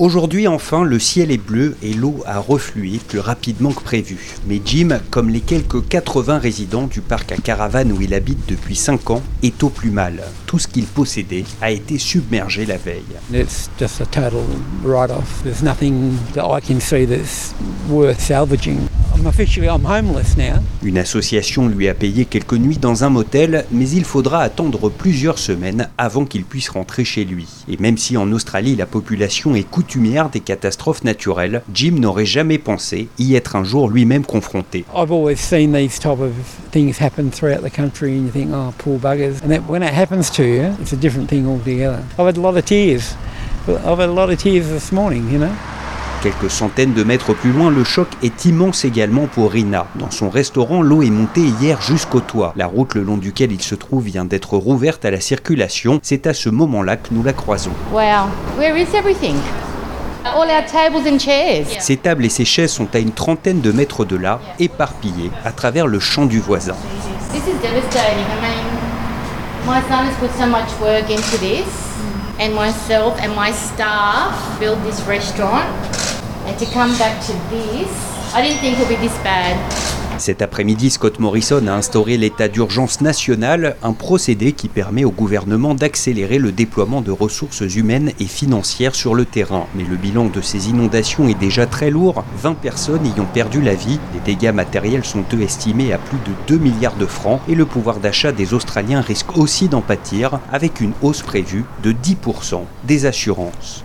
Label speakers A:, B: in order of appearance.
A: Aujourd'hui enfin, le ciel est bleu et l'eau a reflué plus rapidement que prévu. Mais Jim, comme les quelques 80 résidents du parc à caravane où il habite depuis 5 ans, est au plus mal. Tout ce qu'il possédait a été submergé la veille.
B: It's just a total write-off. There's nothing that I can see that's worth salvaging. Now.
A: Une association lui a payé quelques nuits dans un motel, mais il faudra attendre plusieurs semaines avant qu'il puisse rentrer chez lui. Et même si en Australie la population est coutumière des catastrophes naturelles, Jim n'aurait jamais pensé y être un jour lui-même confronté.
B: I've always seen these type of things happen throughout the country, and you think, oh, poor buggers. And that, when it happens to you, it's a different thing altogether. I've had a lot of tears. I've had a lot of tears this morning, you know.
A: Quelques centaines de mètres plus loin, le choc est immense également pour Rina. Dans son restaurant, l'eau est montée hier jusqu'au toit. La route le long duquel il se trouve vient d'être rouverte à la circulation. C'est à ce moment-là que nous la croisons.
C: Wow, where is everything? All our tables and chairs.
A: Ces tables et ces chaises sont à une trentaine de mètres de là, éparpillées à travers le champ du voisin.
C: This is devastating. I mean, my son has put so much work into this, and myself and my staff built this restaurant.
A: Cet après-midi, Scott Morrison a instauré l'état d'urgence national, un procédé qui permet au gouvernement d'accélérer le déploiement de ressources humaines et financières sur le terrain. Mais le bilan de ces inondations est déjà très lourd, 20 personnes y ont perdu la vie, les dégâts matériels sont eux estimés à plus de 2 milliards de francs et le pouvoir d'achat des Australiens risque aussi d'en pâtir avec une hausse prévue de 10% des assurances.